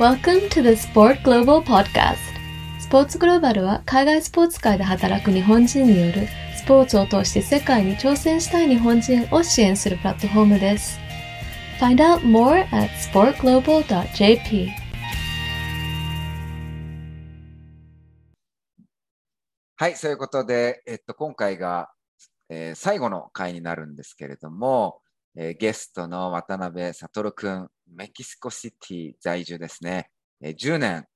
Welcome to the Sport Global Podcast. スポーツグローバルは海外スポーツ界で働く日本人によるスポーツを通して世界に挑戦したい日本人を支援するプラットフォームです。Find out more at sportglobal.jp. はい、そういうことで、えっと、今回が、えー最後の回になるんですけれども、えーゲストの渡辺悟君、メキシコシティ在住ですね。えー10年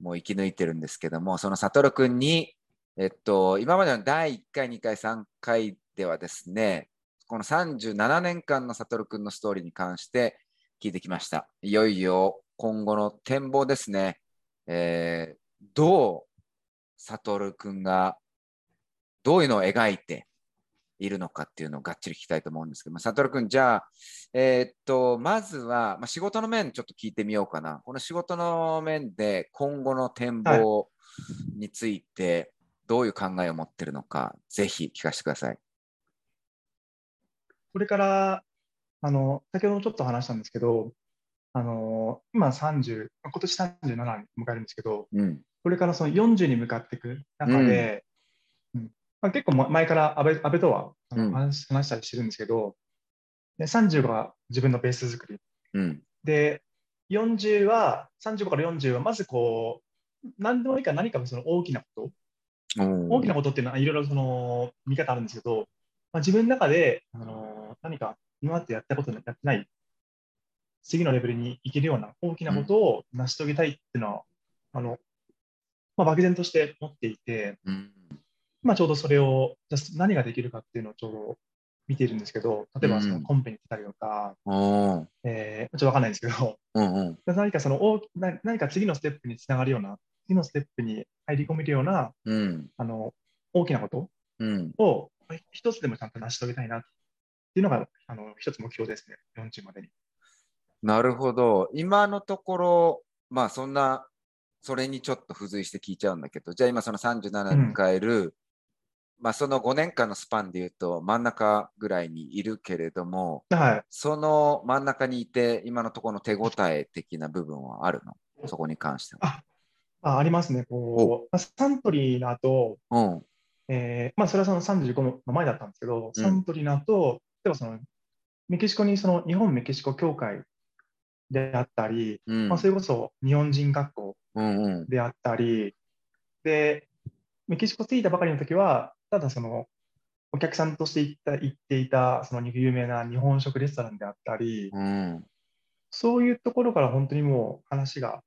もう生き抜いてるんですけども、その悟君に、えっと、今までの第1回、2回、3回ではですね、この37年間の悟君のストーリーに関して聞いてきました。いよいよ今後の展望ですね。えーどう悟君がどういうのを描いているのかっていうのをがっちり聞きたいと思うんですけども、悟君、じゃあ、えーっと、まずは、まあ、仕事の面ちょっと聞いてみようかな。この仕事の面で今後の展望についてどういう考えを持ってるのか、ぜひ聞かせてください。これから、あの、先ほどちょっと話したんですけど、あの、今30、今年37に迎えるんですけど、うん。これからその40に向かっていく中で、うんまあ、結構前から安倍安倍とは話話したりしてるんですけど、で30が自分のベース作り。うん。で、40は、35から40は、まずこう、何でもいいから何かその大きなこと、大きなことっていうのはいろいろその見方あるんですけど、まあ、自分の中で、あの何か今までやったことやってない、次のレベルに行けるような大きなことを成し遂げたいっていうのは、あのまあ、漠然として持っていて、うん。まあ、ちょうどそれを、何ができるかっていうのをちょうど見ているんですけど、例えばそのうんコンペに来たりとか、おーえーちょっとわかんないんですけど、うんうん。何かその大きな何か次のステップにつながるような、次のステップに入り込めるようなうん。あの大きなことうん。を一つでもちゃんと成し遂げたいなっていうのがあの一つ目標ですね、40までに。なるほど。今のところ、まあそんな、それにちょっと付随して聞いちゃうんだけど、じゃあ今その37に迎える、まあその5年間のスパンで言うと真ん中ぐらいにいるけれども、はい。その真ん中にいて、今のところの手応え的な部分はあるの？そこに関しては。あありますね。こうまあサントリーの後、うん。えーまあ、それはその35の前だったんですけど、うんサントリーの後、例えばそのメキシコにその日本メキシコ協会であったり、うん。まあ、それこそ日本人学校うんうん。であったり、で、メキシコ着いたばかりの時は、ただその、お客さんとして行った行っていた、その有名な日本食レストランであったり、うん。そういうところから本当にもう話が、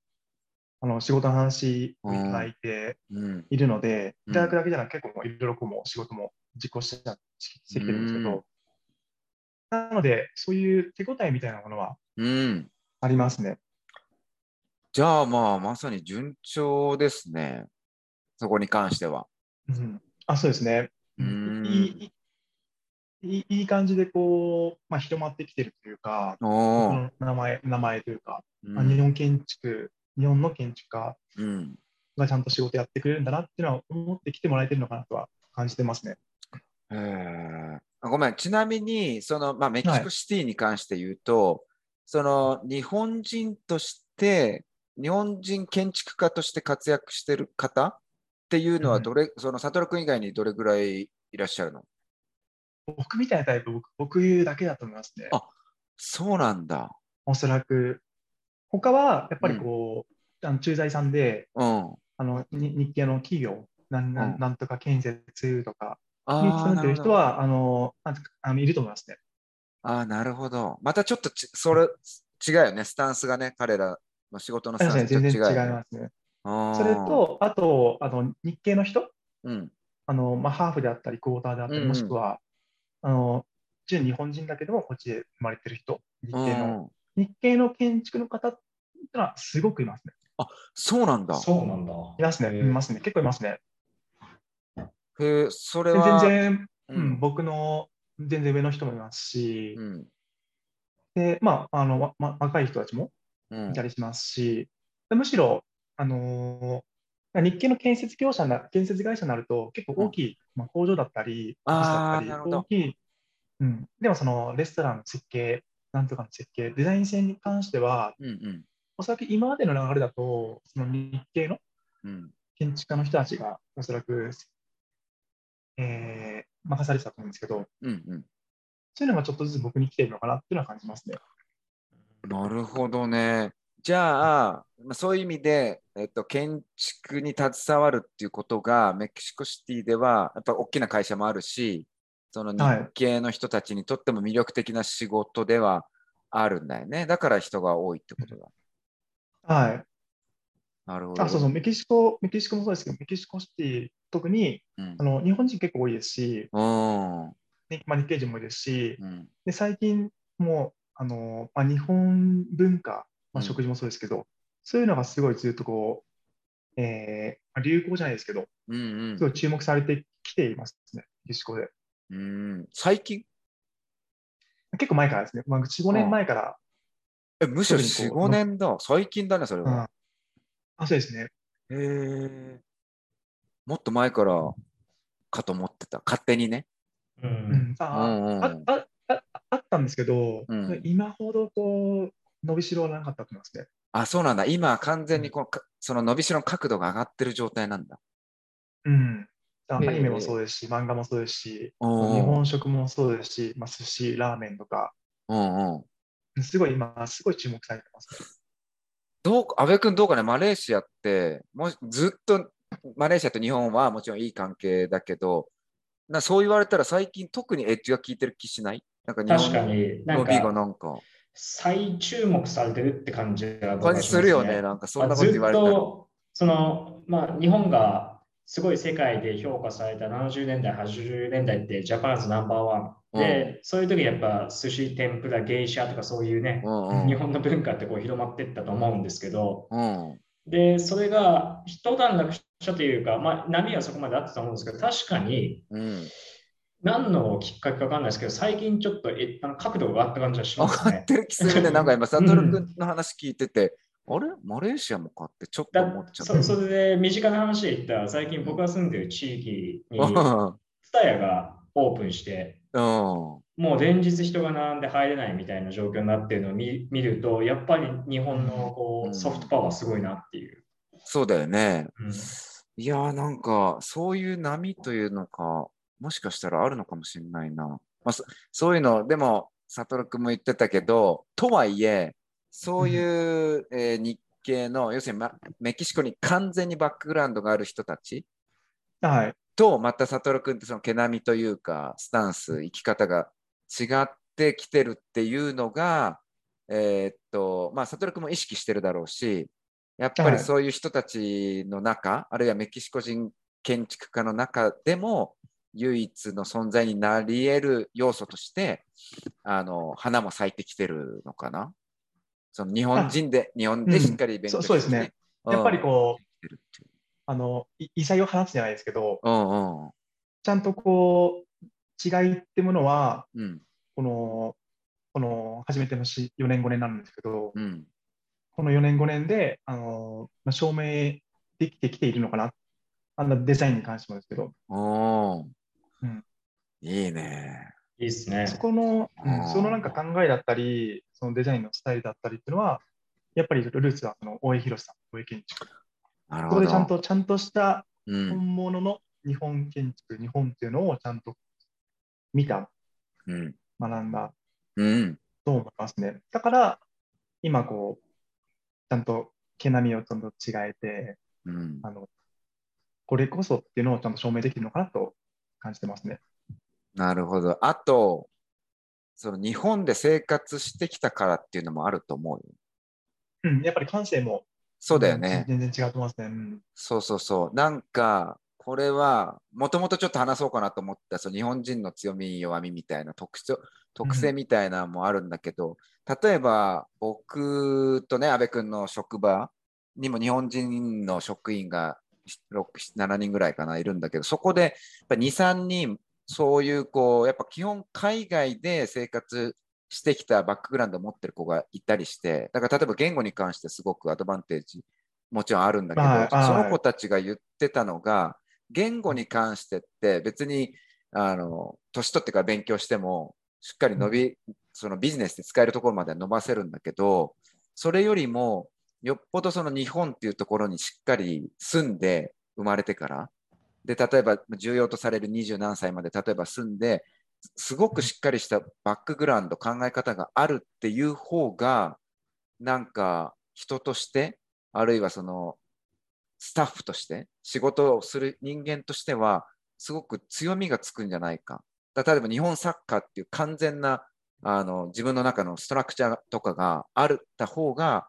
あの仕事の話をいただいてうん。いるので、うんいただくだけじゃなく結構いろいろこう仕事も実行してしてきてるんですけうんど、なので、そういう手応えみたいなものはうん。ありますね。じゃあまあまさに順調ですね。そこに関しては。うん、あ、そうですね。うんいいいいいい感じでこう、まあ、広まってきてるというか、名前名前というか、うん。まあ日本建築、日本の建築家うん。がちゃんと仕事やってくれるんだなっていうのは思ってきてもらえてるのかなとは感じてますね。ごめん、ちなみに、その、まあ、メキシコシティに関して言うと、その、日本人として、日本人建築家として活躍してる方っていうのは、うんどれ、その、悟君以外にどれぐらいいらっしゃるの？僕みたいなタイプ、僕僕だけだと思いますね。あそうなんだ。おそらく。他はやっぱりこう、あの駐在さんで、うん。あのに日系の企業、なんなうんんなんとか建設とかあにあ、勤めてる。人は、あのあのいると思いますね。ああ、なるほど。またちょっとち、それ、違うよね。スタンスがね、彼らの仕事のスタンスと全然違い。ますね。それ、と、あと、あの日系の人、うん。あのまあ、ハーフであったり、クォーターであったり、うんうんもしくは、あの純日本人だけども、こっちで生まれてる人、日系の、うん日系の建築の方ってのはすごくいますね。そうなんだ。そうなんだ。いますね、いますね、結構いますね。へえ、それでは。全然、ううんん、僕の全然上の人もいますし、うん。で、まあ、あの、わま、若い人たちもうんいたりしますし、でむしろ、あのー日系の建設業者な、建設会社になると、結構大きい、まあ、工場だったり、オフィスだったり大きい、うん、でもそのレストランの設計、なんとかの設計、デザイン性に関しては、うんうん。おそらく今までの流れだと、その日系のうん。建築家の人たちがおそらく、えー任されてたと思うんですけど、うんうん。そういうのがちょっとずつ僕に来てるのかなっていうのは感じますね。なるほどね。じゃあ、まあそういう意味で、えっと、建築に携わるっていうことが、メキシコシティでは、やっぱ大きな会社もあるし、そのはい日系の人たちにとっても魅力的な仕事ではあるんだよね。だから人が多いってことだ。はい。なるほど。あ、そうそう、メキシコ、メキシコもそうですけど、メキシコシティ、特にうんあ。の日本人結構多いですし、うん。ねまあ、日系人も多いですし、うん。で最近もあの、まあ、日本文化、まあ、うん食事もそうですけど、そういうのがすごいずっとこう、えーまあ流行じゃないですけど、うんすごい注目されてきていますね、メキシコで。うん。うん。最近？結構前からですね、まあ、4、5年前から、え、むしろ4、そういうこう5年だ。最近だね、それうんは。あ、そうですね。へえ。もっと前からかと思ってた。勝手にね。う。うんああったんですけど、うん今ほどこう伸びしろはなかったと思いますね。あ、そうなんだ。今は完全にこのかその伸びしろの角度が上がってる状態なんだ。うん、あアええニメもそうですし、漫画もそうですし、うん日本食もそうですし、まあ、寿司、ラーメンとか、うんうん。すごい今、すごい注目されてます。どうか、安部君どうかね、マレーシアって、もしずっとマレーシアと日本はもちろんいい関係だけど、なそう言われたら最近特にエッジが効いてる気しない？なんか日確か本に、なんの伸びがか、なんか、再注目されてるって感じが僕は感じするよね。なんかそんなこと言われたら。ずっと、その、まあ、日本がすごい世界で評価された70年代、80年代ってジャパンズナンバーワン。で、そういう時やっぱ寿司、天ぷら、芸者とかそういうね、うんうん日本の文化ってこう広まっていったと思うんですけど、うん。で、それが一段落したというか、まあ、波はそこまであったと思うんですけど、確かにうん。何のきっかけかわかんないですけど、最近ちょっとえあの角度が上がった感じがしますね上がっ。てる気するね。なんか今、サトル君の話聞いてて、あれ？マレーシアもかってちょっと思っだちゃった。そそれで身近な話で言ったら、最近僕が住んでる地域に、うんツタヤがオープンして、うん。もう連日人が並んで入れないみたいな状況になってるのを見見ると、やっぱり日本のこうんうソフトパワーすごいなっていう。そうだよね。うんいやーなんか、そういう波というのか、もしかしたらあるのかもしれないな。まあ、そそういうの、でも、サトル君も言ってたけど、とはいえ、そういう、えー日系の、要するに、ま、メキシコに完全にバックグラウンドがある人たちはい。と、またサトル君ってその毛並みというか、スタンス、生き方が違ってきてるっていうのが、えーっと、まあ、サトル君も意識してるだろうし、やっぱはいりそういう人たちの中、あるいはメキシコ人建築家の中でも、唯一の存在になり得る要素として、あの、花も咲いてきてるのかな？その日本人で、日本でしっかり勉強して、そうそうですね。やっぱりこう、う。あの、い異彩を放つじゃないですけど、うんうん。ちゃんとこう、違いってものは、うん。この、この、初めてのし4年5年なんですけど、うん。この4年5年で、あの、まあ、証明できてきているのかな。あのデザインに関してもですけど、うんいいね。いいですね。そこの、そのなんか考えだったり、そのデザインのスタイルだったりっていうのは、やっぱりルーツはその大江博さん、大江建築。なるほど。そこでちゃんと、ちゃんとしたうん。本物の日本建築、日本っていうのをちゃんと見た、うん。学んだうん。と思いますね。だから、今こう、ちゃんと毛並みをちゃんと違えて、うん。あの、これこそっていうのをちゃんと証明できるのかなと感じてますね。なるほど。あと、その日本で生活してきたからっていうのもあると思うよ。うん、やっぱり感性もそうだよね。全然違うと思いますね。うんそうそうそう。なんか、これは、もともとちょっと話そうかなと思った、その日本人の強み、弱みみたいな特徴、特性みたいなのもあるんだけど、例えば、僕とね、安部君の職場にも日本人の職員が6、7人ぐらいかな、いるんだけど、そこで、やっぱ2、3人、そういう、こう、やっぱ基本海外で生活してきたバックグラウンドを持ってる子がいたりして、だから例えば言語に関してすごくアドバンテージもちろんあるんだけど、はいはい。その子たちが言ってたのが、言語に関してって別に、あの、年取ってから勉強しても、しっかり伸び、そのビジネスで使えるところまでは伸ばせるんだけど、それよりも、よっぽどその日本っていうところにしっかり住んで生まれてから、で、例えば重要とされる二十何歳まで例えば住んで、すごくしっかりしたバックグラウンド、考え方があるっていう方が、なんか人として、あるいはそのスタッフとして、仕事をする人間としては、すごく強みがつくんじゃないか。例えば日本サッカーっていう完全なあの自分の中のストラクチャーとかがあった方が、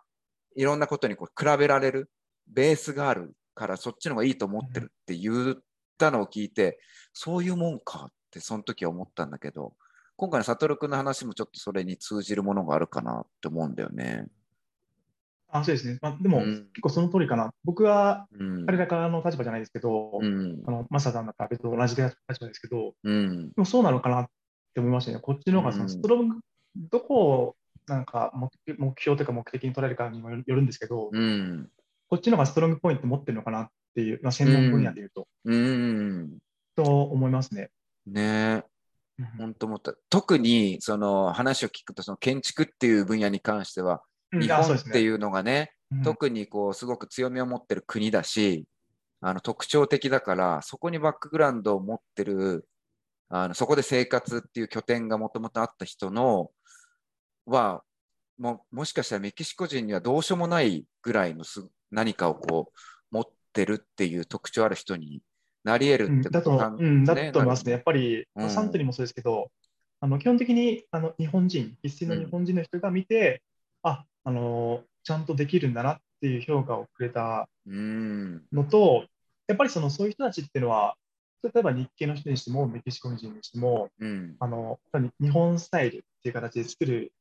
いろんなことにこう比べられるベースがあるからそっちの方がいいと思ってるって言ったのを聞いて、そういうもんかってその時は思ったんだけど、今回の悟君の話もちょっとそれに通じるものがあるかなって思うんだよね。あそうですね。まあ、でも、うん、結構その通りかな。僕は、彼らからの立場じゃないですけど、うん、あのマサさんだったら別と同じ立場ですけど、うん、でもそうなのかなって思いましたね。こっちの方がそのストロング、どこをなんか目標というか目的に取れるかにもよるんですけど、こっちの方がストロングポイント持ってるのかなっていう、まあ、専門分野でいうと、と思いますね。ね。本当思った。特にその話を聞くと、その建築っていう分野に関しては、日本っていうのがね、ね。特にこうすごく強みを持ってる国だし、あの特徴的だから、そこにバックグラウンドを持ってる、あのそこで生活っていう拠点がもともとあった人のはも、もしかしたらメキシコ人にはどうしようもないぐらいのす何かをこう持ってるっていう特徴ある人になり得るってだと、うん、だと思いますね。やっぱり、うん、サントリーもそうですけど、あの基本的にあの日本人、一斉の日本人の人が見て、うん、ああのちゃんとできるんだなっていう評価をくれたのと、やっぱりそのそういう人たちっていうのは、例えば日系の人にしても、メキシコ人にしても、うん、あの日本スタイルっていう形で作る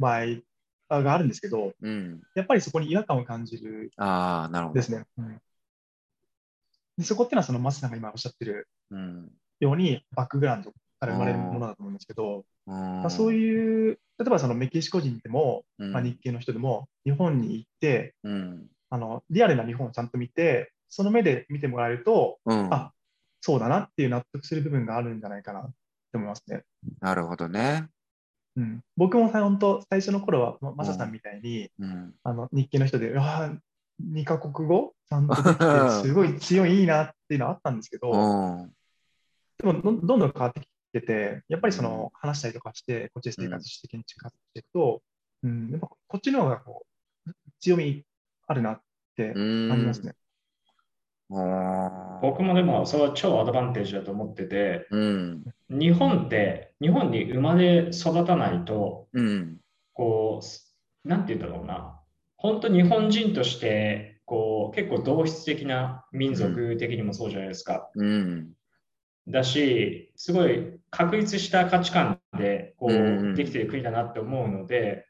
場合があるんですけど、うん、やっぱりそこに違和感を感じるあなるほど。ですね。うん、でそこっていうのは、そのマスさんが今おっしゃってるように、バックグラウンドから生まれるものだと思うんですけど、まあ、そういう例えばそのメキシコ人でも、うん、まあ、日系の人でも日本に行って、うん、あのリアルな日本をちゃんと見てその目で見てもらえると、うん、あそうだなっていう納得する部分があるんじゃないかなって思いますね。なるほどね。うん、僕も本当最初の頃はマサさんみたいに、あの日系の人であ2カ国語？ちゃんとできてすごい強いいいなっていうのはあったんですけど、でもどんどん変わってきてて、やっぱりその話したりとかして、こっちで生活して建築活動していくと、うん、やっぱこっちの方がこう強みあるなって感じますね。僕もでもそれは超アドバンテージだと思ってて、うん、日本って日本に生まれ育たないと、うん、こうなんて言うんだろうな。本当日本人としてこう結構同質的な民族的にもそうじゃないですか、うん、だし、すごい確立した価値観でこうできてる国だなって思うので、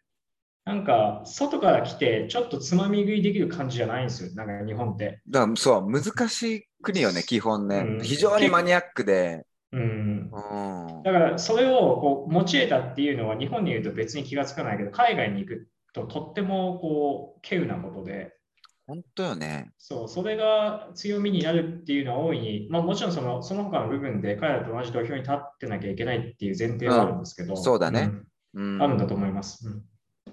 なんか外から来てちょっとつまみ食いできる感じじゃないんですよ、なんか日本って。だからそう、難しい国よね、基本ね。うん、非常にマニアックで。うん、だからそれをこう持ち得たっていうのは日本にいると別に気がつかないけど海外に行くととってもこう稀有なことで。本当よね。そう、それが強みになるっていうのは大いに、まあ、もちろんそのその他の部分で彼らと同じ土俵に立ってなきゃいけないっていう前提はあるんですけど、うん、そうだね、うん、あるんだと思います。うん、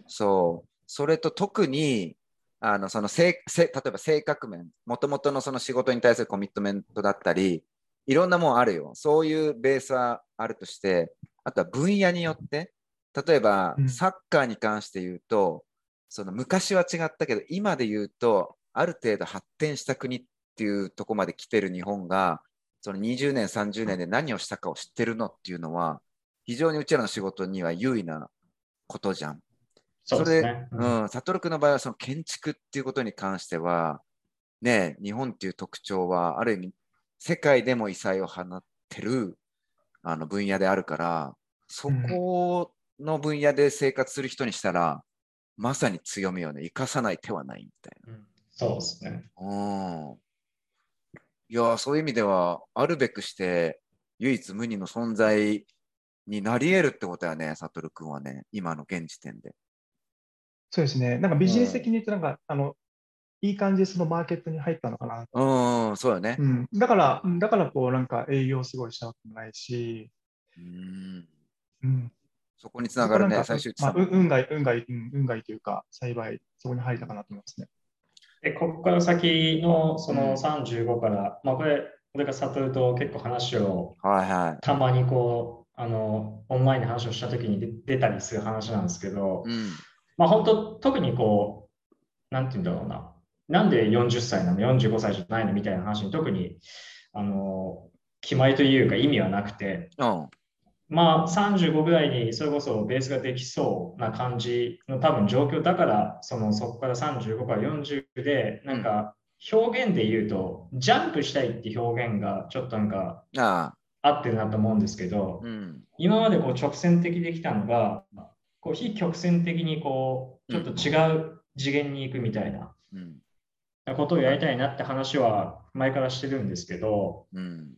そう、それと特に、あのそのせせ例えば性格面、もともとのその仕事に対するコミットメントだったり、いろんなもんあるよ。そういうベースはあるとして、あとは分野によって、例えばサッカーに関して言うと、その昔は違ったけど、今で言うと、ある程度発展した国っていうとこまで来てる日本が、その20年、30年で何をしたかを知ってるのっていうのは、非常にうちらの仕事には優位なことじゃん。それで、ね、うん、悟君の場合はその建築っていうことに関しては、ね、日本っていう特徴は、ある意味、世界でも異彩を放ってるあの分野であるから、そこの分野で生活する人にしたら、まさに強みをね、生かさない手はないみたいな。うん、そうですね。うん。いや、そういう意味では、あるべくして唯一無二の存在になり得るってことやね、悟君はね、今の現時点で。そうですね。なんかビジネス的に言うと、なんか、うん、あの、いい感じでそのマーケットに入ったのかな。うん、そうだね。うん、だから、だからこう、なんか営業すごいしたわけもないし、うん。うん。そこにつながるね、最終まあ、運がい、運がい、運がいというか、幸い、そこに入れたかなと思いますね。で、ここから先のその35から、まあこれ、俺が悟と結構話を、はいはい、たまにこう、あの、オンラインで話をしたときに出たりする話なんですけど、うん、まあ本当、特にこう、なんて言うんだろうな、なんで40歳なの、45歳じゃないのみたいな話に特に、あの、決まりというか意味はなくて、うん、まあ35ぐらいにそれこそベースができそうな感じの多分状況だからそのそこから35から40でなんか表現で言うとジャンプしたいって表現がちょっとなんか合ってるなと思うんですけど、うん、今までこう直線的できたのがこう非曲線的にこうちょっと違う次元に行くみたいな、ことをやりたいなって話は前からしてるんですけど、うん、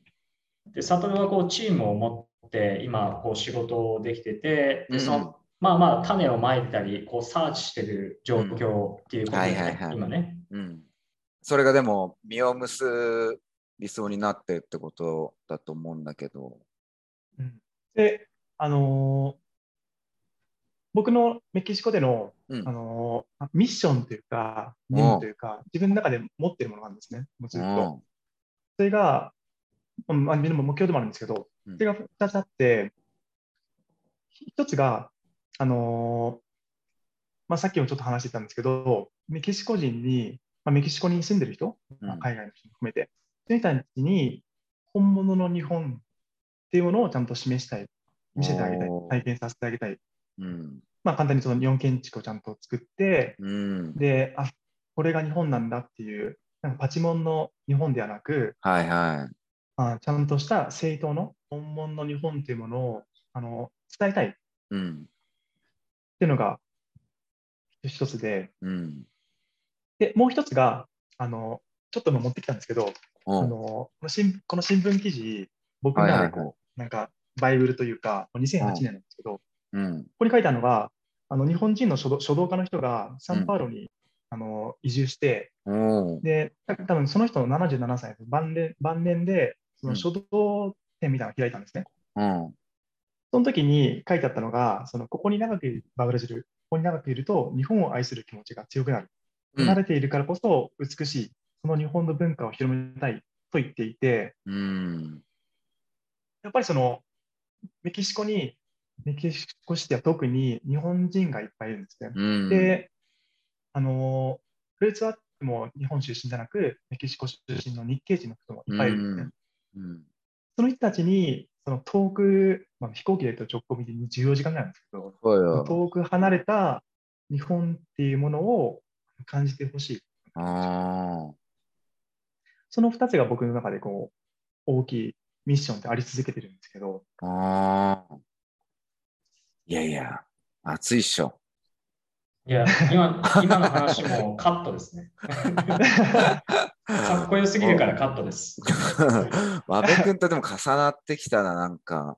で悟はこうチームを持って今こう仕事できててでその、うん、まあまあ種をまいたりこうサーチしてる状況っていうことで、ね、今ね、うん、それがでも実を結びそうになってってことだと思うんだけど、うん、であのー僕のメキシコでの、うん、あのミッションというか、任務というか、自分の中で持ってるものなんですね、もうずっと。それが、まあ、目標でもあるんですけど、それが2つあって、1つが、あのまあ、さっきもちょっと話してたんですけど、メキシコ人に、まあ、メキシコに住んでる人、まあ、海外の人も含めて、そういう人たちに本物の日本っていうものをちゃんと示したい、見せてあげたい、体験させてあげたい。うん、まあ、簡単にその日本建築をちゃんと作って、うん、で、あこれが日本なんだっていう、なんかパチモンの日本ではなく、はいはい、あちゃんとした正当の本物の日本っていうものをあの伝えたい、うん、っていうのが一つで、うん、で、もう一つが、あのちょっと持ってきたんですけど、あのこの新この新聞記事、僕の中でこう、はいはい、なんかバイブルというか、2008年なんですけど、うん、ここに書いてあるのが、あの日本人の書道書道家の人がサンパウロに、うん、あの移住して、で、多分その人の77歳晩年晩年でその書道展みたいなのを開いたんですね。うん、その時に書いてあったのが、そのここに長くバブラジル、ここに長くいると日本を愛する気持ちが強くなる。離れているからこそ美しい、その日本の文化を広めたいと言っていて、うん、やっぱりそのメキシコにメキシコシティは特に日本人がいっぱいいるんですね。うん、で、あの、フルーツワークも日本出身じゃなく、メキシコ出身の日系人の人もいっぱいいるんですね。うん、その人たちに、その遠く、まあ、飛行機で言うと直行便で14時間ぐらいなんですけど、遠く離れた日本っていうものを感じてほしい。その2つが僕の中でこう大きいミッションってあり続けてるんですけど。あいやいや、暑いっしょ。いや、今今の話もカットですね。かっこよすぎるからカットです。和部君とでも重なってきたな、なんか、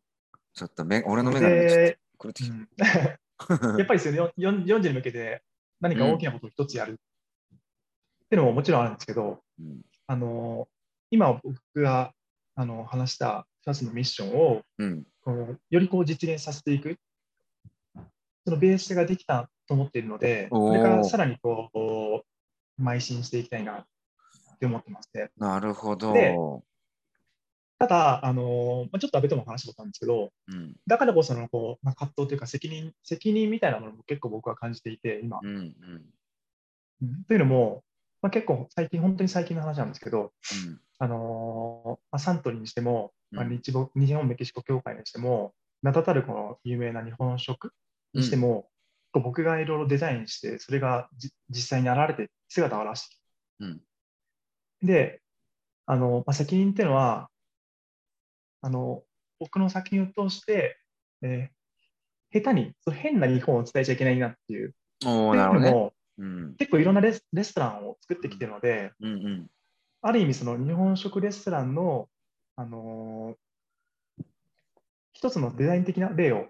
ちょっと目俺の目がちょっと狂ってきた。やっぱりですよね、40に向けて何か大きなことを一つやる、っていうのももちろんあるんですけど、うん、あの今僕があの話した2つのミッションを、うん、こうよりこう実現させていくそのベースができたと思っているので、これからさらにこう、邁進していきたいなって思ってますね。なるほど。ただ、あのまあ、ちょっと安倍とも話したことあるんですけど、うん、だからこそのこう、まあ、葛藤というか責任、責任みたいなものも結構僕は感じていて、今。うんうんうん、というのも、まあ、結構最近、本当に最近の話なんですけど、うん、あのまあ、サントリーにしても、まあ、日日本メキシコ協会にしても、名だたるこの有名な日本食にしても、うん、僕がいろいろデザインして、それが実際に現れて姿を現してうん、で、あの、まあ、責任っていうのは、あの、僕の作品を通して、えー、下手にそ変な日本を伝えちゃいけないなっていう。おなるほどね。うん、結構いろんなレスレストランを作ってきてるので、うんうんうん、ある意味その日本食レストランの、あのー、一つのデザイン的な例を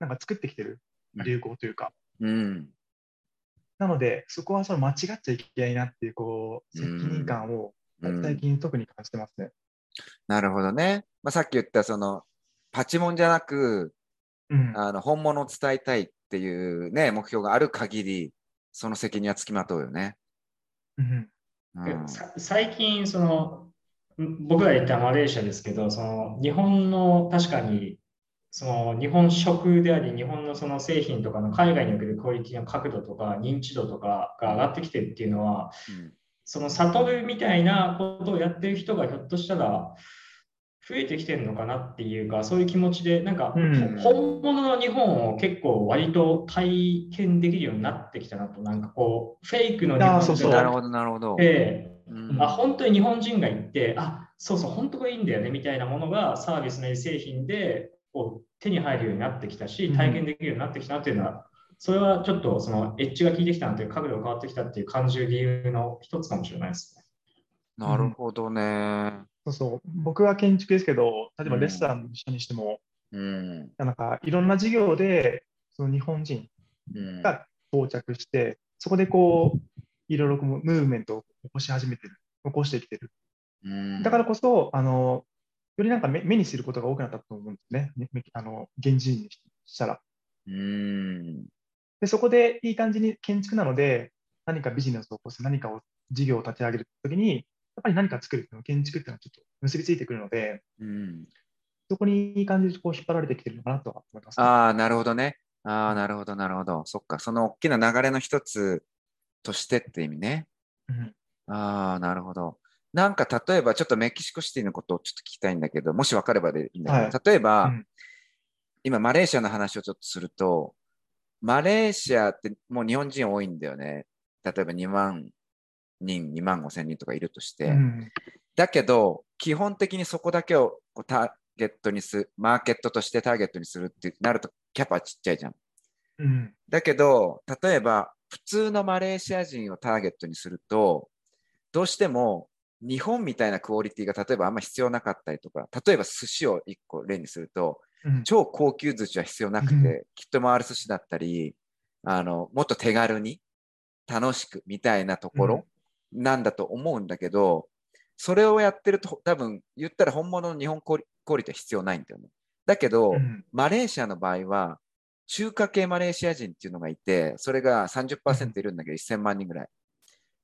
なんか作ってきてる流行というか。うん、なので、そこはその間違っちゃいけないなっていうこう責任感を最近特に感じてますね。なるほどね。まあ、さっき言ったそのパチモンじゃなく、うんあの本物を伝えたいっていうね、目標がある限り、その責任はつきまとうよね。うんうんさ最近、その、ん僕が行ったマレーシアですけど、その日本の確かに、その日本食であり、日本のその製品とかの海外におけるクオリティの角度とか認知度とかが上がってきてるっていうのは、うん。その悟るみたいなことをやってる人がひょっとしたら増えてきてるのかなっていうか、そういう気持ちで、なんか、うん。本物の日本を結構割と体験できるようになってきたなと、なんかこう、フェイクの日本あーそうそう。じゃなるほど、なるほど。て、うん。あ本当に日本人が行って、あそうそう、本当これいいんだよねみたいなものがサービスなり製品でこう手に入るようになってきたし、うん体験できるようになってきたなっていうのは、それはちょっとそのエッジが効いてきたなという角度が変わってきたっていう感じる理由の一つかもしれないですね。なるほどね。そうそう僕は建築ですけど、例えばレストランの人にしても、うん。なんかいろんな事業でその日本人うんが到着して、そこでこう、いろいろこうムーブメントを起こし始めてる、起こしてきてる。うんだからこそ、あの、よりなんか目目にすることが多くなったと思うんですね。ねあの、現人にしたら。うん。で、そこでいい感じに建築なので、何かビジネスを起こす、何かを事業を立ち上げるときに、やっぱり何か作るっていうのは建築っていうのはちょっと結びついてくるので、うん。そこにいい感じでこう引っ張られてきてるのかなとは思います、ね。ああ、なるほどね。ああ、なるほど、なるほど。そっか。その大きな流れの一つとしてって意味ね。うんああ、なるほど。なんか例えば、ちょっとメキシコシティのことをちょっと聞きたいんだけど、もし分かればでいいんだけど、はい例えば、うん今、マレーシアの話をちょっとすると、マレーシアってもう日本人多いんだよね。例えば2万人、2万5千人とかいるとして。うんだけど、基本的にそこだけをこうターゲットにする、マーケットとしてターゲットにするってなると、キャパちっちゃいじゃん。うんだけど、例えば、普通のマレーシア人をターゲットにすると、どうしても日本みたいなクオリティが例えばあんま必要なかったりとか、例えば寿司を1個例にすると、うん超高級寿司は必要なくて、うんきっと回る寿司だったり、あの、もっと手軽に楽しくみたいなところなんだと思うんだけど、それをやってると多分言ったら本物の日本クオリティは必要ないんだよね。だけど、うんマレーシアの場合は、中華系マレーシア人っていうのがいて、それが30%いるんだけど、1000万人ぐらい。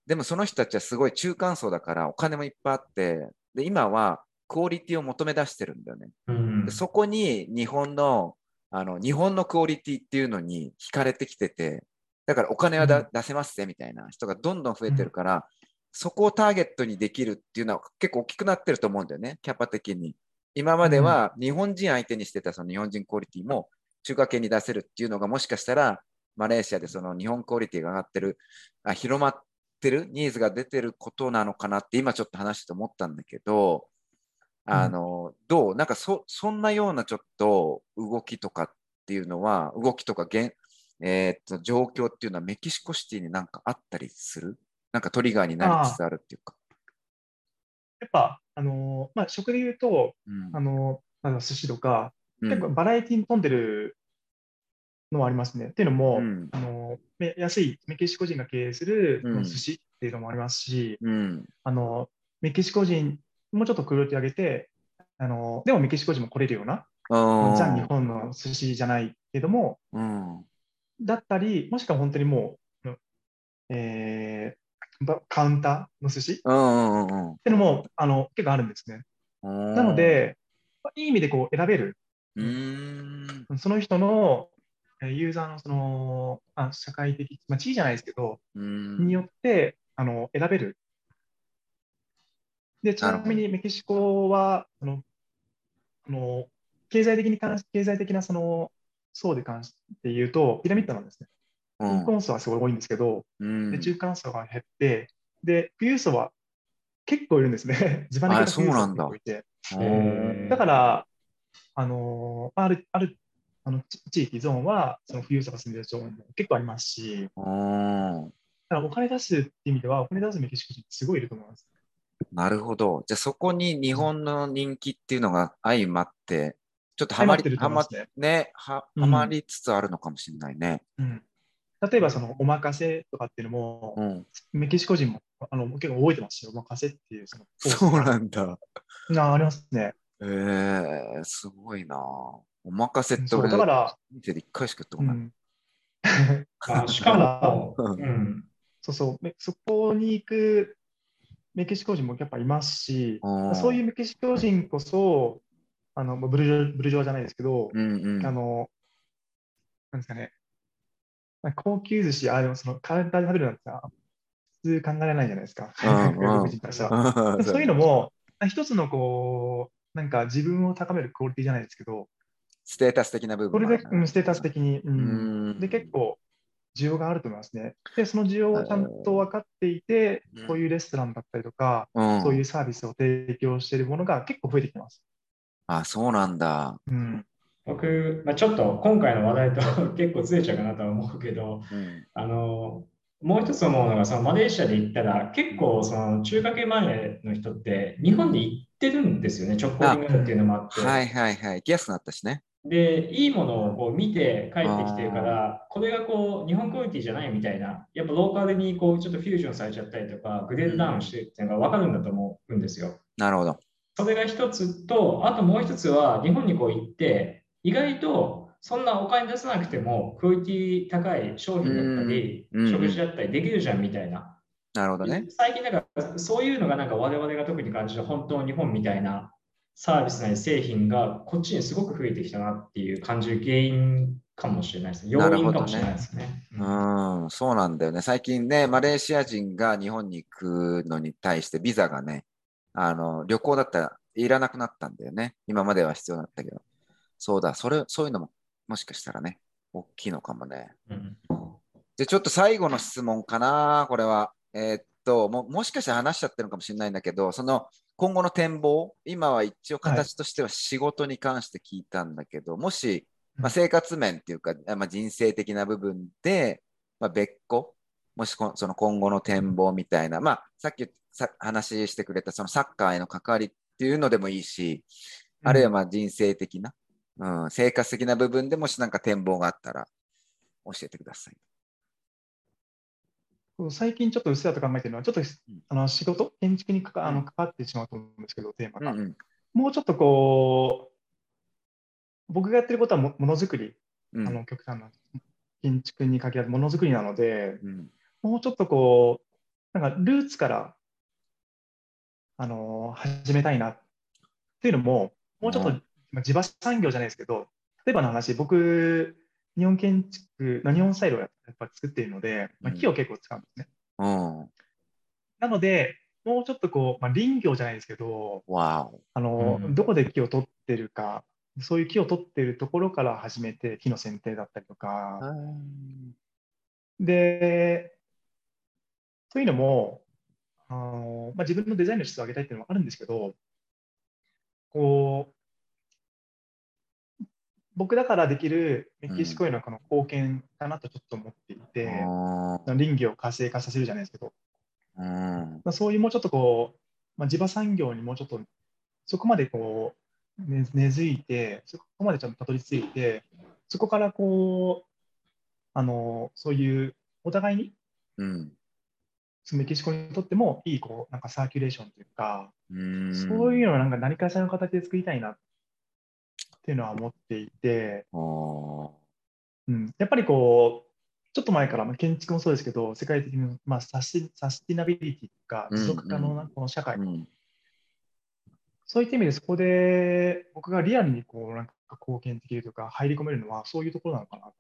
でもその人たちはすごい中間層だから、お金もいっぱいあって、で今はクオリティを求め出してるんだよね。うんでそこに日本のあの日本のクオリティっていうのに惹かれてきてて、だからお金はだ、うん出せますぜみたいな人がどんどん増えてるから、そこをターゲットにできるっていうのは結構大きくなってると思うんだよね、キャパ的に。今までは日本人相手にしてたその日本人クオリティも中華系に出せるっていうのがもしかしたらマレーシアでその日本クオリティが上がってる、あ広まってる、ニーズが出てることなのかなって今ちょっと話して思ったんだけど、あの、どう？なんかそ、そんなようなちょっと動きとかっていうのは、動きとか現、えーっと、状況っていうのはメキシコシティになんかあったりする？なんかトリガーになりつつあるっていうか。やっぱ、あのまあ、食で言うと、うん。あのまあ寿司とか、うん。結構バラエティに富んでるのはありますね。っていうのも、うんあのめ安いメキシコ人が経営するうん寿司っていうのもありますし、うん。あのメキシコ人もうちょっとクオリティ上げて、あのでもメキシコ人も来れるような、うん。ザ・日本の寿司じゃないけども、うん。だったり、もしくは本当にもう、えーばカウンターの寿司っ。ていうのもあの結構あるんですね。うん。なの、で、まあいい意味でこう選べる。うーん。その人のえーユーザーのその、あ、社会的、まあ、地位じゃないですけど、うんによってあの選べる。で、ちなみにメキシコは、あの、あの経済的に関し、経済的なその層で関して言うと、ピラミッドなんですね。うん貧困層はすごい多いんですけど、うんで中間層が減って、で、富裕層は結構いるんですね。地盤的なあそうなんだ富裕層がいて。うんだから、あのある、あるあの地地域、ゾーンは、その富裕層が住んでるゾーンも結構ありますし、うんだからお金出すって意味では、お金出すメキシコ人ってすごいいると思います。なるほど。じゃあそこに日本の人気っていうのが相まって、ちょっとハマり、相まってるとはまねね、は、うんはまりつつあるのかもしれないね。うん、例えば、そのおまかせとかっていうのも、うん。メキシコ人もあの結構覚えてますよ、おまかせっていうそのそうなんだ。あありますね。えー、すごいな。お任せってそう俺、だから、人生で一回しかやったことない。うん、あしかも、うん、そうそう。めそこに行くメキシコ人もやっぱいますし、うんそういうメキシコ人こそ、あのブルジョブルジョワじゃないですけど、うんうん。あの、なんですかね、高級寿司、あ、でもその体で食べるなんてさ、普通考えられないじゃないですか、人からしたら。う。んそういうのも、一つのこう、なんか自分を高めるクオリティじゃないですけど、ステータス的な部これで、うん、ステータス的に、ううんんで、結構、需要があると思いますね。で、その需要をちゃんと分かっていてうん、こういうレストランだったりとか、うんそういうサービスを提供しているものが結構増えてきてます。あ、そうなんだ。うん。僕、まあ、ちょっと今回の話題と 結構ずれちゃうかなとは思うけど、うんあの、もう一つ思うのが、そのマレーシアで行ったら、結構その中華系マネーの人って日本に行ってるんですよね、直行便っていうのもあって。はいはいはい。行きやすくなったしね。で、いいものをこう見て帰ってきてるから、これがこう日本クオリティじゃないみたいな、やっぱローカルにこうちょっとフュージョンされちゃったりとか、グレードダウンしてるっていうのが分かるんだと思うんですよ。なるほど。それが一つと、あともう一つは、日本にこう行って、意外とそんなお金出さなくても、クオリティ高い商品だったり、食事だったりできるじゃんみたいな。なるほどね。最近なんか、そういうのがなんか我々が特に感じる本当日本みたいなサービスなり製品がこっちにすごく増えてきたなっていう感じる原因かもしれないですね。要因かもしれないですね。うん、そうなんだよね。最近ね、マレーシア人が日本に行くのに対してビザがね、あの、旅行だったらいらなくなったんだよね。今までは必要だったけど。そうだ、それ、そういうのももしかしたらね、大きいのかもね。うんじゃあちょっと最後の質問かな、これは。えーっとも、もしかしたら話しちゃってるのかもしれないんだけど、その今後の展望、今は一応形としては仕事に関して聞いたんだけど、もし、まあ、生活面っていうか、まあ、人生的な部分で、まあ、別個、もしこその今後の展望みたいな、まあ、さっきさ話してくれたそのサッカーへの関わりっていうのでもいいし、あるいはまあ人生的な、うん、生活的な部分でもしなんか展望があったら教えてください。最近ちょっとうっすらと考えてるのは、ちょっとあの仕事、建築にかかあうん。の関わってしまうと思うんですけど、テーマが。うんうん。もうちょっとこう、僕がやってることはもものづくり、うん。あの極端な建築に限らずものづくりなので、うん。もうちょっとこう、なんかルーツから、あの始めたいなっていうのも、もうちょっと、地場産業じゃないですけど、例えばの話、僕、日本建築、日本スタイルをやっぱ作っているので、まあ、うん木を結構使うんですね。うん。なので、もうちょっとこう、まあ、林業じゃないですけど。あのうんどこで木を取ってるか、そういう木を取ってるところから始めて、木の剪定だったりとか、で、そういうのも、あのまあ、自分のデザインの質を上げたいっていうのもあるんですけど、こう、僕だからできるメキシコへのこの貢献かなとちょっと思っていて、林業を活性化させるじゃないですけど、うん。まあ、そういうもうちょっとこう、まあ、地場産業にもうちょっと、そこまでこう、ね、根付いて、そこまでちゃんとたどり着いて、そこからこう、あの、そういう、お互いに、うん。メキシコにとってもいい、こう、なんかサーキュレーションというか、うん。そういうのをなんか何かしらの形で作りたいなっていうのは思っていて、うん、やっぱりこう、ちょっと前から、まあ、建築もそうですけど、世界的に、まあ、サスサスティナビリティとか、うん持続可能なこの社会、うん。そういった意味でそこで僕がリアルにこうなんか貢献できるとか入り込めるのはそういうところなのかな。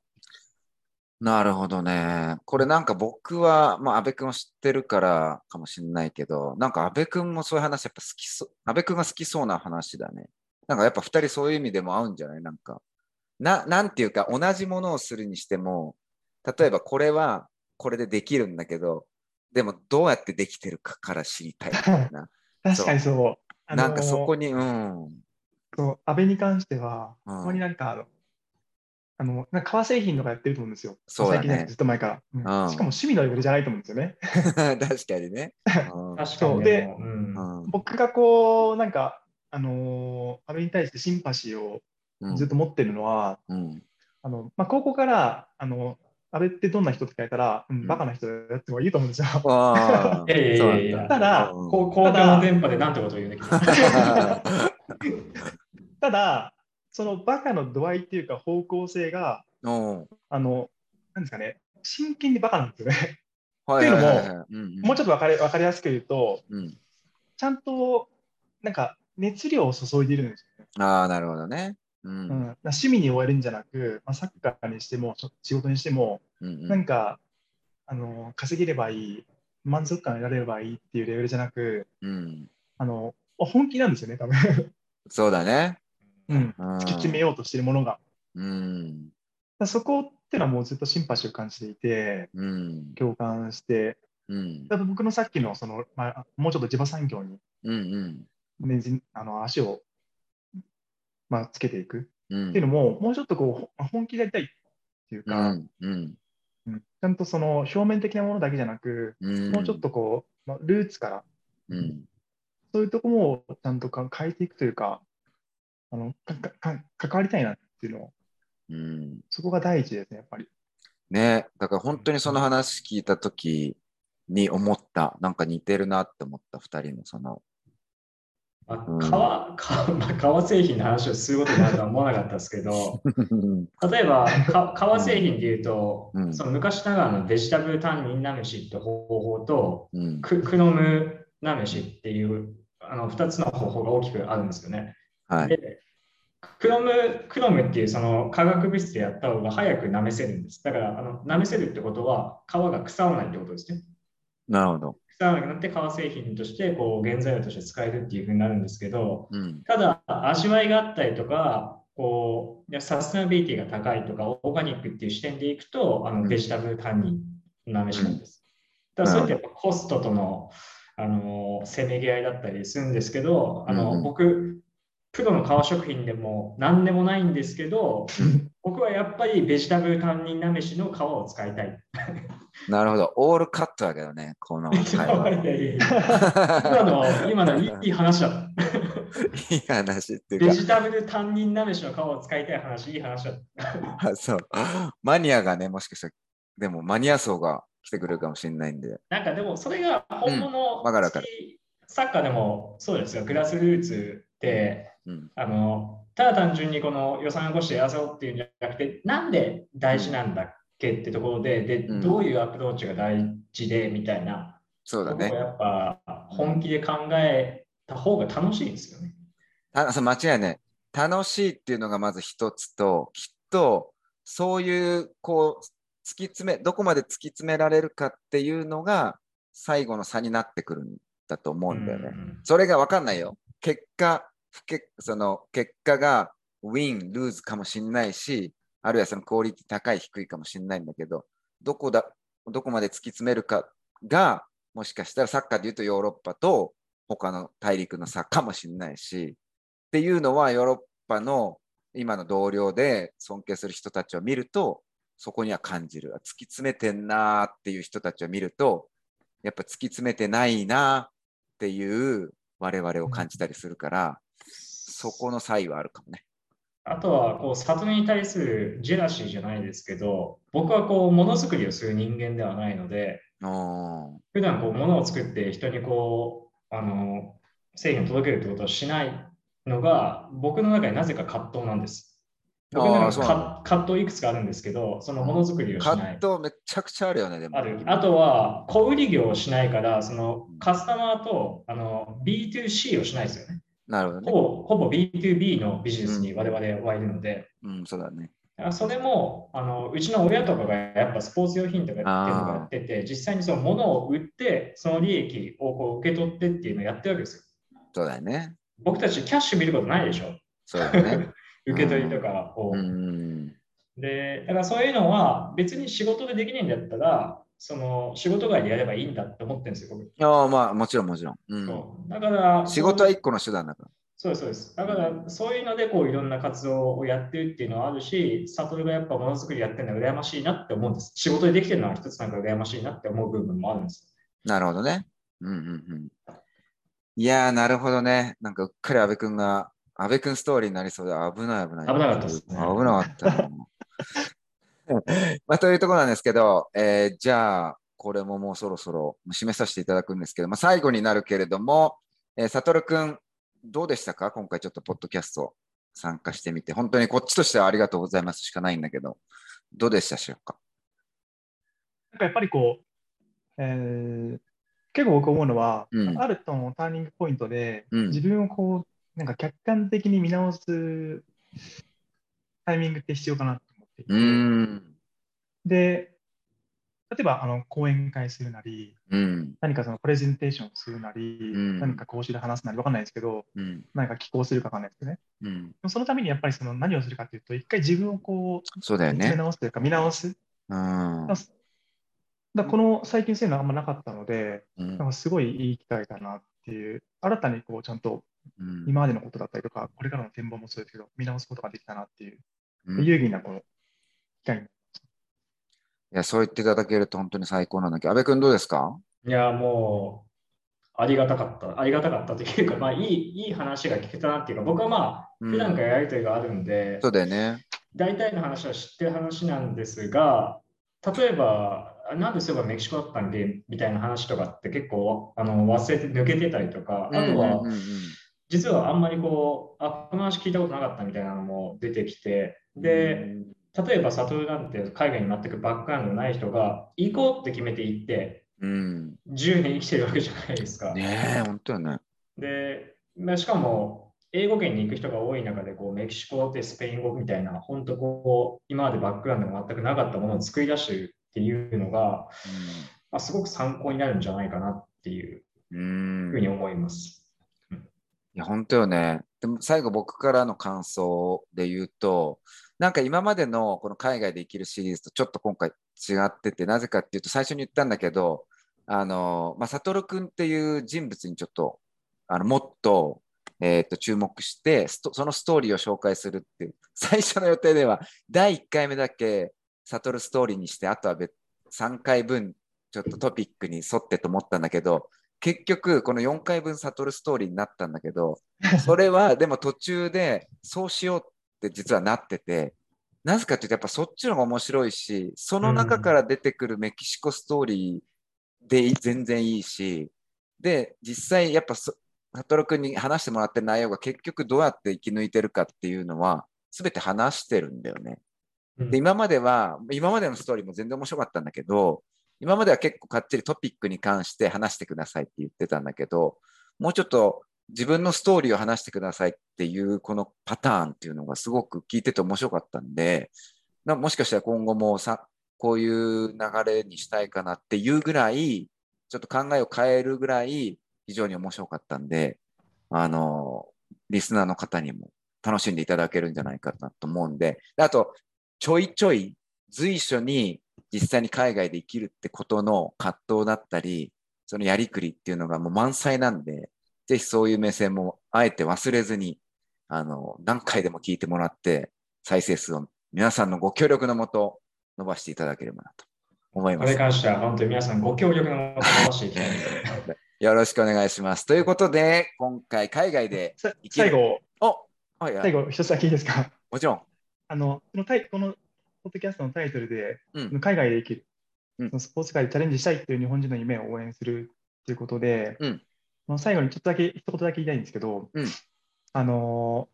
なるほどね。これなんか僕は、まあ、安倍君を知ってるからかもしれないけど、なんか安倍君もそういう話やっぱ好きそう、安倍君が好きそうな話だね。なんかやっぱ二人そういう意味でも合うんじゃない？なんか。な、なんていうか同じものをするにしても、例えばこれはこれでできるんだけど、でもどうやってできてるかから知りたいみたいな。確かにそう。あのなんかそこに、うん。そう安倍に関しては、うんたまになんかあの、あのなんか革製品とかやってると思うんですよ。そうだねずっと前から、うんんしかも趣味のレベルじゃないと思うんですよね。確かにね。うん 確かにそうでもうんうん僕がこう、なんか、あのー安倍に対してシンパシーをうん。ずっと持ってるのは、うん。あのまあ、高校から、あの安倍ってどんな人って聞かれたら、うんうん。バカな人だよって言うと思うんですよ。ただうんこう公共の電波でなんてことを言うんだけど。ただ、そのバカの度合いっていうか方向性が、おあの、なんですかね、真剣にバカなんですよね。はいっていうのももうちょっとわかりわかりやすく言うと、うん。ちゃんとなんか熱量を注いでいるんですよね。ああ、なるほどね。うん。うん、趣味に終えるんじゃなく、まあ、サッカーにしても、そ仕事にしても、うんうんなんか、あの稼げればいい、満足感を得られればいいっていうレベルじゃなく、うん。あの本気なんですよね、多分、そうだね。うん、うん突き詰めようとしているものが。うん。らそこってのはもうずっとシンパシーを感じていて、うん。共感して、うん。多分僕のさっきのその、まあ、もうちょっと地場産業に、うん。ね、じあの足を、まあ、つけていくうん。っていうのも、もうちょっとこうほ本気でやりたいっていううか、ん。うん。うんちゃんとその表面的なものだけじゃなく、うん。もうちょっとこう、まあ、ルーツから、うん。そういうとこもちゃんとか変えていくというか、あのかかか関わりたいなっていうのを、うん。そこが第一ですね、やっぱり。ねだから本当にその話聞いたときに思った。なんか似てるなって思った、二人のその。あうん革革まあ革製品の話をすることになるとは思わなかったですけど、例えばか革製品でいうと、うんその昔ながらのベジタブルタンニンナメシって方法と、うん。ククノムナメシっていうあの2つの方法が大きくあるんですよね。はい。でクロムクロムっていうその化学物質でやった方が早く舐めせるんです。だからあの舐めせるってことは皮が腐らないってことですね。なるほど。腐らなくなって革製品としてこう原材料として使えるっていうふうになるんですけど、うん。ただ味わいがあったりとか、こうサステナビリティが高いとか、オーガニックっていう視点でいくと、あうんのベジタブルタンニンの試なんです。ただそれってやっぱコストとのあのせめぎ合いだったりするんですけど、あのうん僕、プロの革食品でも何でもないんですけど、僕はやっぱりベジタブルタンニンなめしの皮を使いたい。なるほど。オールカットだけどね、この 会話。今の今のいい話だった。いい話っていベうかジタブル担任なめしの皮を使いたい話、いい話だった。あ、そう。マニアがね、もしかしたら、でもマニア層が来てくれるかもしれないんで。なんかでもそれが本物、わかるわかるサッカーでもそうですよ、グラスルーツって、うん。あのただ単純にこの予算を起こしてやらせようっていうんじゃなくて、なんで大事なんだっけってところで、でうんどういうアプローチが大事でみたいな、そうだね。やっぱ本気で考えた方が楽しいんですよね。あそう間違いない。楽しいっていうのがまず一つと、きっとそういうこう突き詰め、どこまで突き詰められるかっていうのが最後の差になってくるんだと思うんだよね。うんそれが分かんないよ。結果、その結果がウィン、ルーズかもしれないし、あるいはそのクオリティ高い、低いかもしれないんだけど、どこだ、どこまで突き詰めるかが、もしかしたらサッカーで言うとヨーロッパと他の大陸の差かもしれないし、っていうのはヨーロッパの今の同僚で尊敬する人たちを見ると、そこには感じる。突き詰めてんなーっていう人たちを見ると、やっぱ突き詰めてないなっていう我々を感じたりするから、そこの差異はあるかもね。あとは、こう、里に対するジェラシーじゃないですけど、僕はこう、ものづくりをする人間ではないので、お普段こう、ものを作って人にこう、あの、製品を届けるってことをしないのが、僕の中でなぜか葛藤なんです。僕の中葛藤いくつかあるんですけど、そのものづくりをしない。葛藤めちゃくちゃあるよね、でも。ある。あとは、小売業をしないから、そのカスタマーとあの B2C をしないですよね。なるほどね。ほぼほぼ B2B のビジネスに我々はいるので、うん、そうだね。あそれもあのうちの親とかがやっぱスポーツ用品とかっていうのがやってて、実際にその物を売って、その利益をこう受け取ってっていうのをやってるわけですよ。そうだよね。僕たちキャッシュ見ることないでしょ。そうだね。受け取りとかを。うん。で、だからそういうのは別に仕事でできないんだったら、その仕事外でやればいいんだって思ってるんですよ、僕。ああ、まあ、もちろんもちろん。うん、そうだから、仕事は一個の手段だから。そうです、そうです。だから、そういうので、こう、いろんな活動をやってるっていうのはあるし、悟がやっぱものづくりやってるのは羨ましいなって思うんです。仕事でできてるのは一つなんか羨ましいなって思う部分もあるんです。なるほどね。うんうんうん。いやー、なるほどね。なんかうっかり安部君が、安部君ストーリーになりそうで危ない危ない。危なかったですね危なかったな。まあ、というところなんですけど、えーじゃあ、これももうそろそろ締めさせていただくんですけど、まあ、最後になるけれども、えー、サトル君、どうでしたか？今回ちょっとポッドキャスト参加してみて、本当にこっちとしてはありがとうございますしかないんだけど、どうでしたでしょうか？なんかやっぱりこう、えー、結構僕思うのは、うん。あるとのターニングポイントで、うん。自分をこう、なんか客観的に見直すタイミングって必要かなと思っていて。で、例えばあの講演会するなり、うん。何かそのプレゼンテーションするなり、ん何か講習で話すなりわかんないですけど、うん。何か寄稿するかわかんないですけどね。うん。でもそのためにやっぱりその何をするかというと、一回自分をこう、そうだよね。直すというか、見直す。うん。だこの最近そういうのはあんまなかったので、うんなんかすごいいい機会だなっていう、新たにこうちゃんとうん今までのことだったりとか、これからの展望もそうですけど、見直すことができたなっていう、うんい有意義なこの機会に。や、そう言っていただけると本当に最高なんだけど、安部君どうですか？いや、もう、ありがたかった。ありがたかったというか、まあ、いい、いい話が聞けたなっていうか、僕はまあ、うん普段からやりとりがあるんで、そうだよね。大体の話は知ってる話なんですが、例えば、あなんでそういえばメキシコだったんけみたいな話とかって結構あの忘れて抜けてたりとか、あとはうんうんうん実はあんまりこう、あ、この話聞いたことなかったみたいなのも出てきて、で、例えば、サトルなんて海外に全くバックグラウンドがない人が、行こうって決めて行って、うん。10年生きてるわけじゃないですか。ねえ、本当よね。で、まあしかも、英語圏に行く人が多い中で、こうメキシコってスペイン語みたいな、本当こう、今までバックグラウンドが全くなかったものを作り出してるっていうのが、まあ、すごく参考になるんじゃないかなっていううん。ふうに思います。いや、本当よね。でも最後僕からの感想で言うと、なんか今までのこの海外で生きるシリーズとちょっと今回違ってて、なぜかっていうと最初に言ったんだけど、あの、まあ、サトルくんっていう人物にちょっと、あの、もっと、えっと、注目して、そのストーリーを紹介するっていう、最初の予定では、第1回目だけ、サトルストーリーにして、あとは別、3回分、ちょっとトピックに沿ってと思ったんだけど、結局、この4回分サトルストーリーになったんだけど、それはでも途中でそうしようって実はなってて、なぜかっていうとやっぱそっちの方が面白いし、その中から出てくるメキシコストーリーで全然いいし、で、実際やっぱトル君に話してもらってる内容が結局どうやって生き抜いてるかっていうのは全て話してるんだよね。うんで、今までは、今までのストーリーも全然面白かったんだけど、今までは結構かっちりトピックに関して話してくださいって言ってたんだけど、もうちょっと自分のストーリーを話してくださいっていうこのパターンっていうのがすごく聞いてて面白かったんで、もしかしたら今後もさ、こういう流れにしたいかなっていうぐらい、ちょっと考えを変えるぐらい非常に面白かったんで、あの、リスナーの方にも楽しんでいただけるんじゃないかなと思うんで、であと、ちょいちょい随所に実際に海外で生きるってことの葛藤だったり、そのやりくりっていうのがもう満載なんで、ぜひそういう目線もあえて忘れずに、あの、何回でも聞いてもらって、再生数を皆さんのご協力のもと伸ばしていただければなと思いますこれに。関しては本当に皆さんご協力のもと伸ばしていきたいので。よろしくお願いします。ということで、今回海外で最後、おはいはい最後、一つだけいいですか？もちろん。あの、このタイこのポッドキャストのタイトルで、うん海外で生きる、うんそのスポーツ界でチャレンジしたいっていう日本人の夢を応援するということで、うんまあ最後にちょっとだけ、一言だけ言いたいんですけど、うんあの、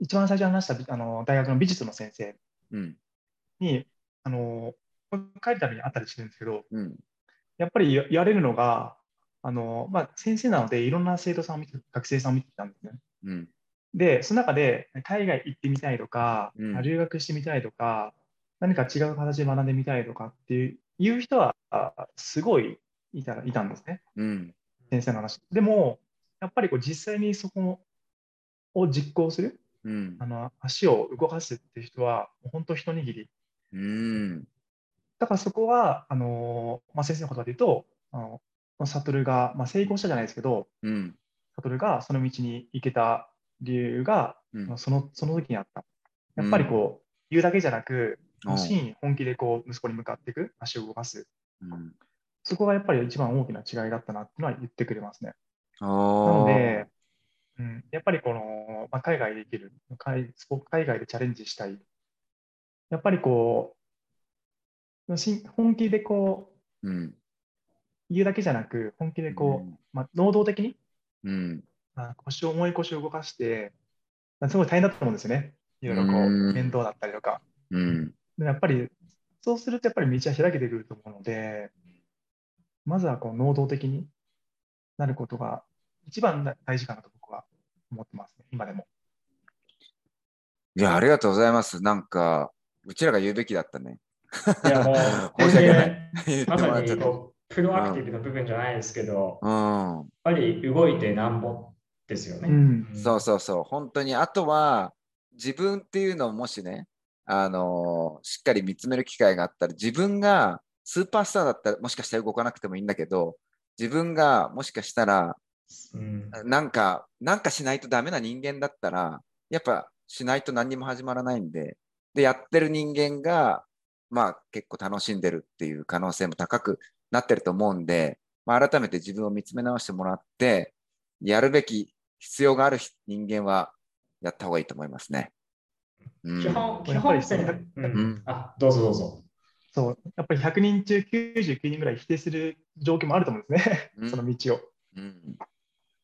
一番最初に話したあの大学の美術の先生うん。に、あの、帰るたびに会ったりしてるんですけど、うん。やっぱりややれるのが、あの、まあ、先生なので、いろんな生徒さんを見て、学生さんを見てきたんですね。うん。で、その中で海外行ってみたいとか、うん留学してみたいとか、何か違う形で学んでみたいとかっていう人はあすごいいたいたんですね、うん。先生の話。でも、やっぱりこう実際にそこを実行する、うんあ。の足を動かすっていう人は、本当一握り。うん。だからそこは、あのまあ、先生の言葉で言うと、あのサトルが、まあ、成功したじゃないですけど、うん。サトルがその道に行けた理由が、うん。そのその時にあった。やっぱりこう、言うだけじゃなく、うん真に本気でこう息子に向かっていく、足を動かす。うん。そこがやっぱり一番大きな違いだったなっていうのは言ってくれますね。ななので、うん、やっぱりこの、まあ、海外で生きる海、スポ海外でチャレンジしたい。やっぱりこう、し本気でこう、うん。言うだけじゃなく、本気でこう、まあ、能動的にうん。あ腰を、重い腰を動かして、すごい大変だと思うんですよね。いろいろこう、うん面倒だったりとか。うん。でやっぱり、そうするとやっぱり道は開けてくると思うので、まずはこう能動的になることが一番大事かなと僕は思ってますね、今でも。いや、ありがとうございます。なんか、うちらが言うべきだったね。いやもう、申し訳ないまさにこうプロアクティブな部分じゃないですけど、やっうん。ぱり動いてなんぼですよね。うんそうそうそう。本当に、あとは、自分っていうのをもしね、あのーしっかり見つめる機会があったら、自分がスーパースターだったら、もしかしたら動かなくてもいいんだけど、自分がもしかしたら、うん。なんか、なんかしないとダメな人間だったら、やっぱしないと何にも始まらないんで、で、やってる人間が、まあ結構楽しんでるっていう可能性も高くなってると思うんで、まあ、改めて自分を見つめ直してもらって、やるべき必要がある人間はやった方がいいと思いますね。うん、基本、基本線、ううん。ん、あ、どうぞどうぞ。そう、やっぱり100人中99人ぐらい否定する状況もあると思うんですね、うん。その道を。うん、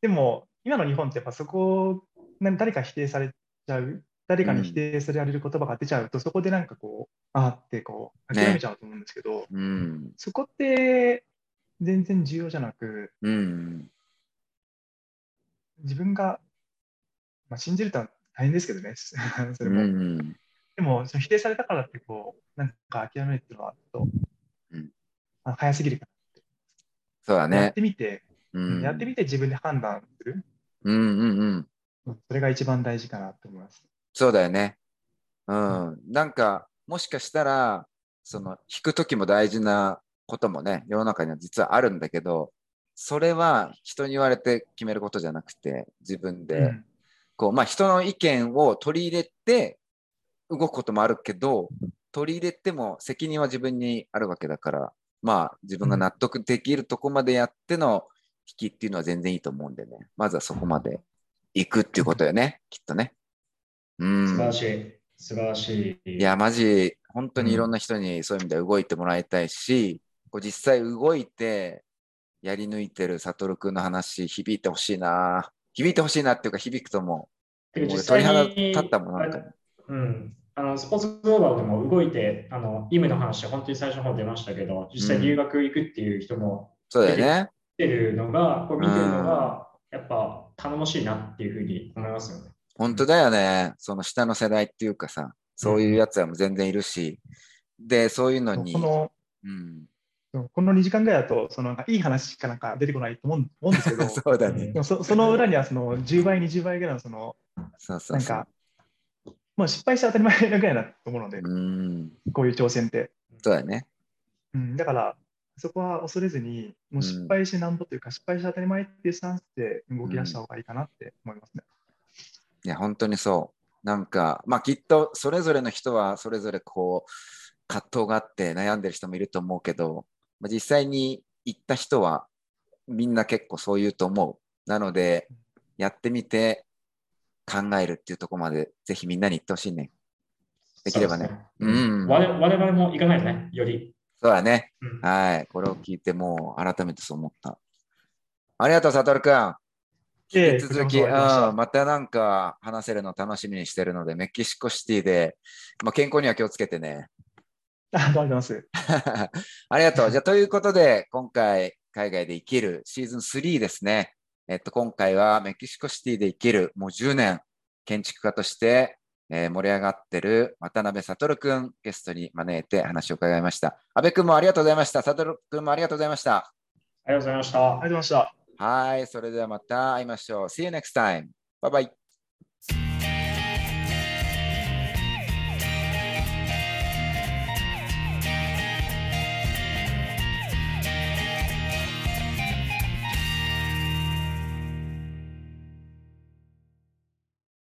でも、今の日本ってやっぱそこ誰か否定されちゃう、誰かに否定される言葉が出ちゃうと、そこでなんかこう、あーってこう、諦めちゃうと思うんですけど、うん、そこって全然重要じゃなく、うん、自分が、まあ、信じるとは大変ですけどね、それうも。ん、でも、その否定されたからってこう、なんか諦めるっていうのはちょっと、うんあの早すぎるかそうだな。やっね。てみて、うん、やってみて自分で判断する。うん、うん、うん。うんそれが一番大事かなと思います。そうだよね。うん。なんか、もしかしたら、その、弾くときも大事なこともね、世の中には実はあるんだけど、それは人に言われて決めることじゃなくて、自分で、うんこう、まあ、人の意見を取り入れて動くこともあるけど、取り入れても責任は自分にあるわけだから、まあ、自分が納得できるとこまでやっての引きっていうのは全然いいと思うんでね、まずはそこまで行くっていうことよね、きっとね。うん。素晴らしい。素晴らしい。いや、マジ、本当にいろんな人にそういう意味では動いてもらいたいし、こう実際動いてやり抜いてる悟くんの話、響いてほしいな。響いてほしいなっていうか、響くと思俺てか実際鳥肌に立ったもんなんかうん。あのスポーツグローバルでも動いて、あの、イムの話、本当に最初の方出ましたけど、実際留学行くっていう人もう。そうだよね。来てるのが、こう見てるのが、やっぱ頼もしいなっていうふうに思いますよね。本当だよね。その下の世代っていうかさ、そういうやつらも全然いるし、で、そういうのにこ、のうん、この2時間ぐらいだと、そのなんかいい話しかなんか出てこないと思うん思うんですけど、そうだねで。もそその裏にはその10倍、20倍ぐらいのその、そうそうそう。なんか、もう失敗して当たり前なぐらいだと思うので、うん、こういう挑戦って。そうだよね。うん、だから、そこは恐れずに、もう失敗してなんぼというか、失敗して当たり前っていうスタンスで動き出した方がいいかなって思いますね。いや、本当にそう。なんか、まあきっとそれぞれの人はそれぞれこう、葛藤があって悩んでる人もいると思うけど、まあ、実際に行った人はみんな結構そう言うと思う。なので、やってみて考えるっていうところまでぜひみんなに言ってほしいね。できればねそう我々我々も行かないとね、より。そうだね。うんはい。これを聞いてもう改めてそう思った。ありがとう、サトルくん。ええ引き続き、こちらこそありがとうんまたなんか話せるの楽しみにしてるので、メキシコシティで、まあ、健康には気をつけてね。ありがとうございます。ありがとう。じゃあ、ということで、今回、海外で生きるシーズン3ですね。えっと、今回はメキシコシティで生きる、もう10年、建築家として、えー盛り上がってる渡辺悟くん、ゲストに招いて話を伺いました。安部くんもありがとうございました。悟くんもありがとうございました。ありがとうございましたありがとうございました。はい。それではまた会いましょう。See you next time. Bye bye.